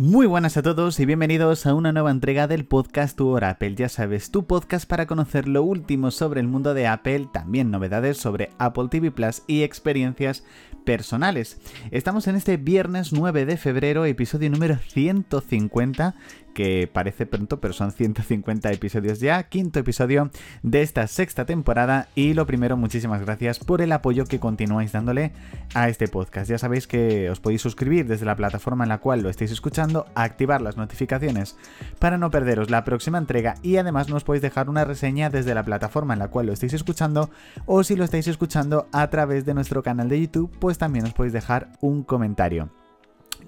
Muy buenas a todos y bienvenidos a una nueva entrega del podcast Tu Hora Apple. Ya sabes, tu podcast para conocer lo último sobre el mundo de Apple, también novedades sobre Apple TV Plus y experiencias personales. Estamos en este viernes 9 de febrero, episodio número 150 que parece pronto, pero son 150 episodios ya, quinto episodio de esta sexta temporada y lo primero, muchísimas gracias por el apoyo que continuáis dándole a este podcast. Ya sabéis que os podéis suscribir desde la plataforma en la cual lo estáis escuchando, activar las notificaciones para no perderos la próxima entrega y además nos podéis dejar una reseña desde la plataforma en la cual lo estáis escuchando o si lo estáis escuchando a través de nuestro canal de YouTube, pues también os podéis dejar un comentario.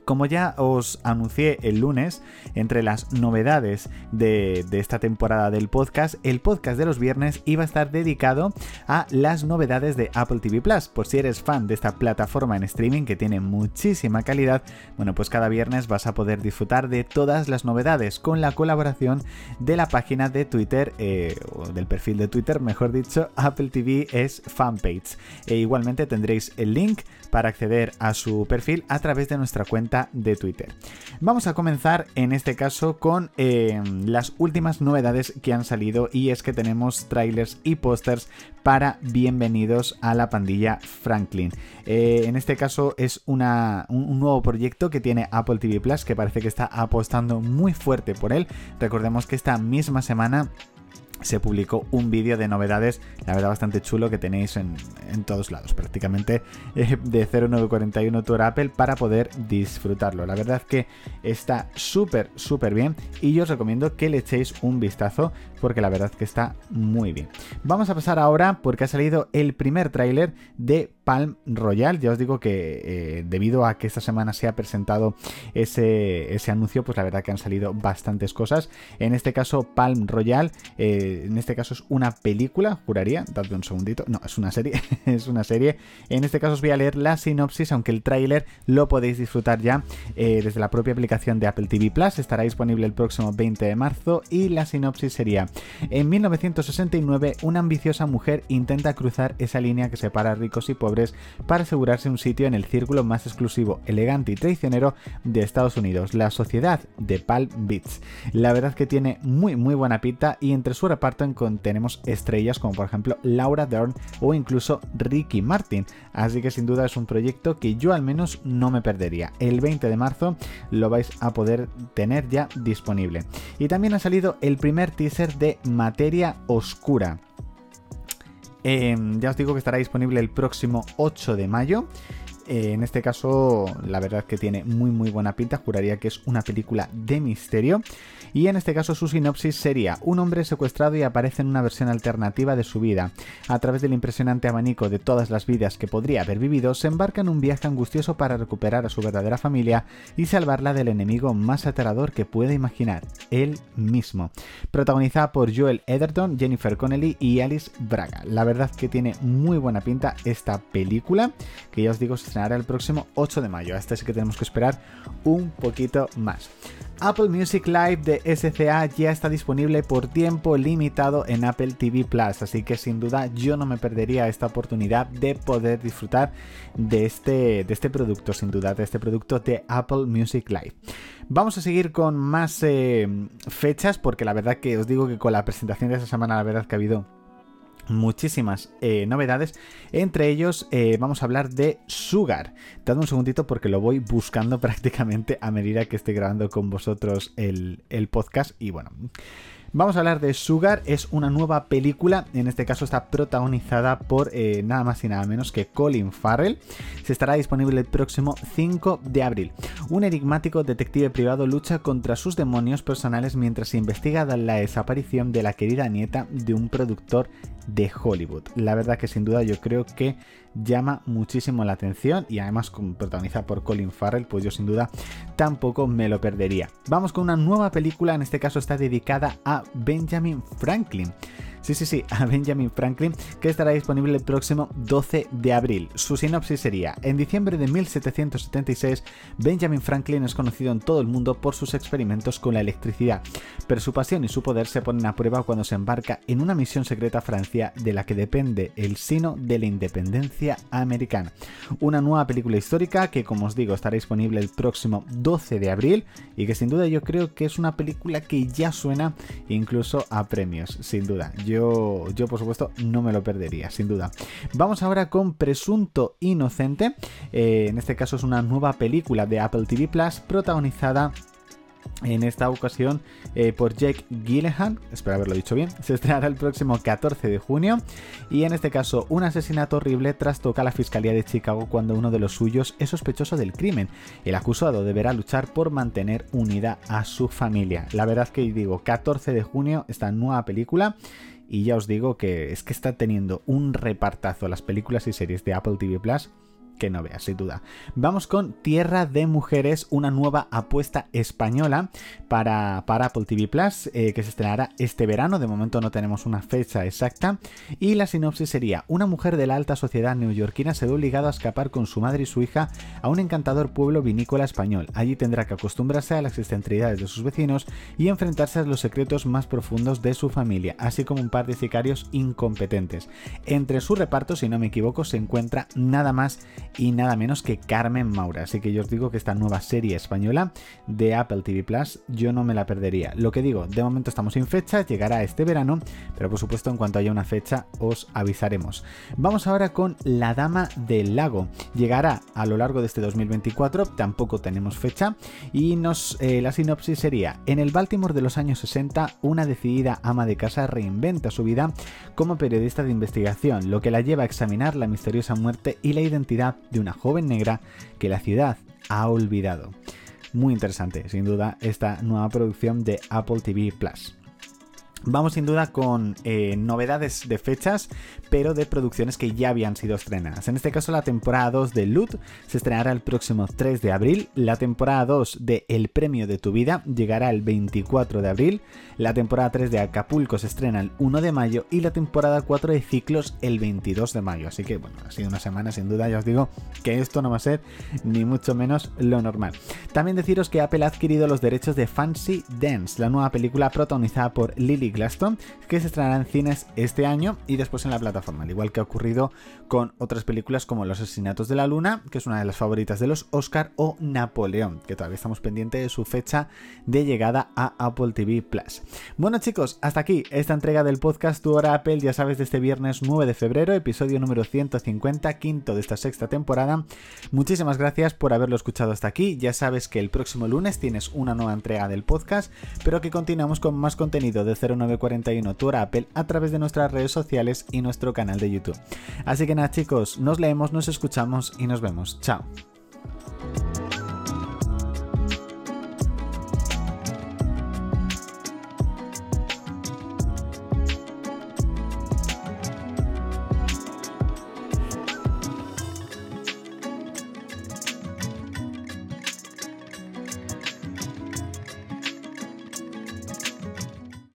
Como ya os anuncié el lunes, entre las novedades de, esta temporada del podcast, el podcast de los viernes iba a estar dedicado a las novedades de Apple TV Plus. Por si eres fan de esta plataforma en streaming que tiene muchísima calidad, bueno, pues cada viernes vas a poder disfrutar de todas las novedades con la colaboración de la página de Twitter, eh, o del perfil de Twitter, mejor dicho, Apple TV es fanpage. E igualmente tendréis el link para acceder a su perfil a través de nuestra cuenta de Twitter. Vamos a comenzar en este caso con eh, las últimas novedades que han salido y es que tenemos trailers y pósters para Bienvenidos a la pandilla Franklin. Eh, en este caso es un, un, nuevo proyecto que tiene Apple TV Plus que parece que está apostando muy fuerte por él. Recordemos que esta misma semana se publicó un vídeo de novedades, la verdad bastante chulo, que tenéis en, todos lados, prácticamente eh, de 0941 Tour Apple para poder disfrutarlo. La verdad que está súper, súper bien y yo os recomiendo que le echéis un vistazo porque la verdad que está muy bien. Vamos a pasar ahora porque ha salido el primer tráiler de Palm Royal. Ya os digo que eh, debido a que esta semana se ha presentado ese, ese, anuncio, pues la verdad que han salido bastantes cosas. En este caso, Palm Royal, eh, en este caso es una película, juraría, dadme un segundito, no, es una serie, es una serie. En este caso os voy a leer la sinopsis, aunque el tráiler lo podéis disfrutar ya eh, desde la propia aplicación de Apple TV Plus, estará disponible el próximo 20 de marzo y la sinopsis sería en 1969, una ambiciosa mujer intenta cruzar esa línea que separa ricos y pobres para asegurarse un sitio en el círculo más exclusivo, elegante y traicionero de Estados Unidos, la sociedad de Palm Beach. La verdad que tiene muy muy buena pinta y entre su tenemos estrellas como por ejemplo Laura Dern o incluso Ricky Martin, así que sin duda es un proyecto que yo al menos no me perdería. El 20 de marzo lo vais a poder tener ya disponible. Y también ha salido el primer teaser de Materia Oscura. Em, ya os digo que estará disponible el próximo 8 de mayo. Eh, en este caso, la verdad que tiene muy muy buena pinta, juraría que es una película de misterio. Y en este caso su sinopsis sería, un hombre secuestrado y aparece en una versión alternativa de su vida. A través del impresionante abanico de todas las vidas que podría haber vivido, se embarca en un viaje angustioso para recuperar a su verdadera familia y salvarla del enemigo más aterrador que puede imaginar, él mismo. Protagonizada por Joel Edgerton, Jennifer Connelly y Alice Braga. La verdad que tiene muy buena pinta esta película, que ya os digo el próximo 8 de mayo. Hasta sí que tenemos que esperar un poquito más. Apple Music Live de SCA ya está disponible por tiempo limitado en Apple TV Plus, así que sin duda yo no me perdería esta oportunidad de poder disfrutar de este, de este producto, sin duda, de este producto de Apple Music Live. Vamos a seguir con más eh, fechas, porque la verdad que os digo que con la presentación de esta semana, la verdad que ha habido muchísimas eh, novedades. Entre ellos eh, vamos a hablar de Sugar. Dad un segundito porque lo voy buscando prácticamente a medida que estoy grabando con vosotros el, el podcast. Y bueno, Vamos a hablar de Sugar, es una nueva película, en este caso está protagonizada por eh, nada más y nada menos que Colin Farrell. Se estará disponible el próximo 5 de abril. Un enigmático detective privado lucha contra sus demonios personales mientras investiga la desaparición de la querida nieta de un productor de Hollywood. La verdad que sin duda yo creo que llama muchísimo la atención y además protagonizada por Colin Farrell, pues yo sin duda tampoco me lo perdería. Vamos con una nueva película, en este caso está dedicada a Benjamin Franklin. Sí, sí, sí, a Benjamin Franklin, que estará disponible el próximo 12 de abril. Su sinopsis sería, en diciembre de 1776, Benjamin Franklin es conocido en todo el mundo por sus experimentos con la electricidad, pero su pasión y su poder se ponen a prueba cuando se embarca en una misión secreta a Francia de la que depende el sino de la independencia americana. Una nueva película histórica que, como os digo, estará disponible el próximo 12 de abril y que sin duda yo creo que es una película que ya suena incluso a premios, sin duda. Yo por supuesto no me lo perdería, sin duda. Vamos ahora con Presunto Inocente. Eh, en este caso es una nueva película de Apple TV Plus protagonizada en esta ocasión eh, por Jake Gyllenhaal, espero haberlo dicho bien, se estrenará el próximo 14 de junio y en este caso un asesinato horrible trastoca la Fiscalía de Chicago cuando uno de los suyos es sospechoso del crimen. El acusado deberá luchar por mantener unida a su familia. La verdad que digo, 14 de junio esta nueva película y ya os digo que es que está teniendo un repartazo las películas y series de Apple TV Plus que no veas, sin duda. Vamos con Tierra de Mujeres, una nueva apuesta española para, para Apple TV Plus, eh, que se estrenará este verano. De momento no tenemos una fecha exacta. Y la sinopsis sería: Una mujer de la alta sociedad neoyorquina se ve obligada a escapar con su madre y su hija a un encantador pueblo vinícola español. Allí tendrá que acostumbrarse a las excentricidades de sus vecinos y enfrentarse a los secretos más profundos de su familia, así como un par de sicarios incompetentes. Entre su reparto, si no me equivoco, se encuentra nada más y nada menos que Carmen Maura. Así que yo os digo que esta nueva serie española de Apple TV Plus yo no me la perdería. Lo que digo, de momento estamos sin fecha, llegará este verano, pero por supuesto en cuanto haya una fecha os avisaremos. Vamos ahora con La Dama del Lago. Llegará a lo largo de este 2024, tampoco tenemos fecha, y nos, eh, la sinopsis sería, en el Baltimore de los años 60, una decidida ama de casa reinventa su vida como periodista de investigación, lo que la lleva a examinar la misteriosa muerte y la identidad de una joven negra que la ciudad ha olvidado. Muy interesante, sin duda, esta nueva producción de Apple TV Plus. Vamos sin duda con eh, novedades de fechas, pero de producciones que ya habían sido estrenadas. En este caso, la temporada 2 de Loot se estrenará el próximo 3 de abril. La temporada 2 de El Premio de tu Vida llegará el 24 de abril. La temporada 3 de Acapulco se estrena el 1 de mayo. Y la temporada 4 de Ciclos el 22 de mayo. Así que, bueno, ha sido una semana sin duda. Ya os digo que esto no va a ser ni mucho menos lo normal. También deciros que Apple ha adquirido los derechos de Fancy Dance, la nueva película protagonizada por Lily Glaston, que se estrenará en cines este año y después en la plataforma, al igual que ha ocurrido con otras películas como Los Asesinatos de la Luna, que es una de las favoritas de los Oscar, o Napoleón, que todavía estamos pendientes de su fecha de llegada a Apple TV Plus. Bueno chicos, hasta aquí esta entrega del podcast Tu Hora Apple, ya sabes, de este viernes 9 de febrero, episodio número 150, quinto de esta sexta temporada. Muchísimas gracias por haberlo escuchado hasta aquí, ya sabes que el próximo lunes tienes una nueva entrega del podcast, pero que continuamos con más contenido de 0 941 Tour Apple a través de nuestras redes sociales y nuestro canal de YouTube. Así que nada chicos, nos leemos, nos escuchamos y nos vemos. Chao.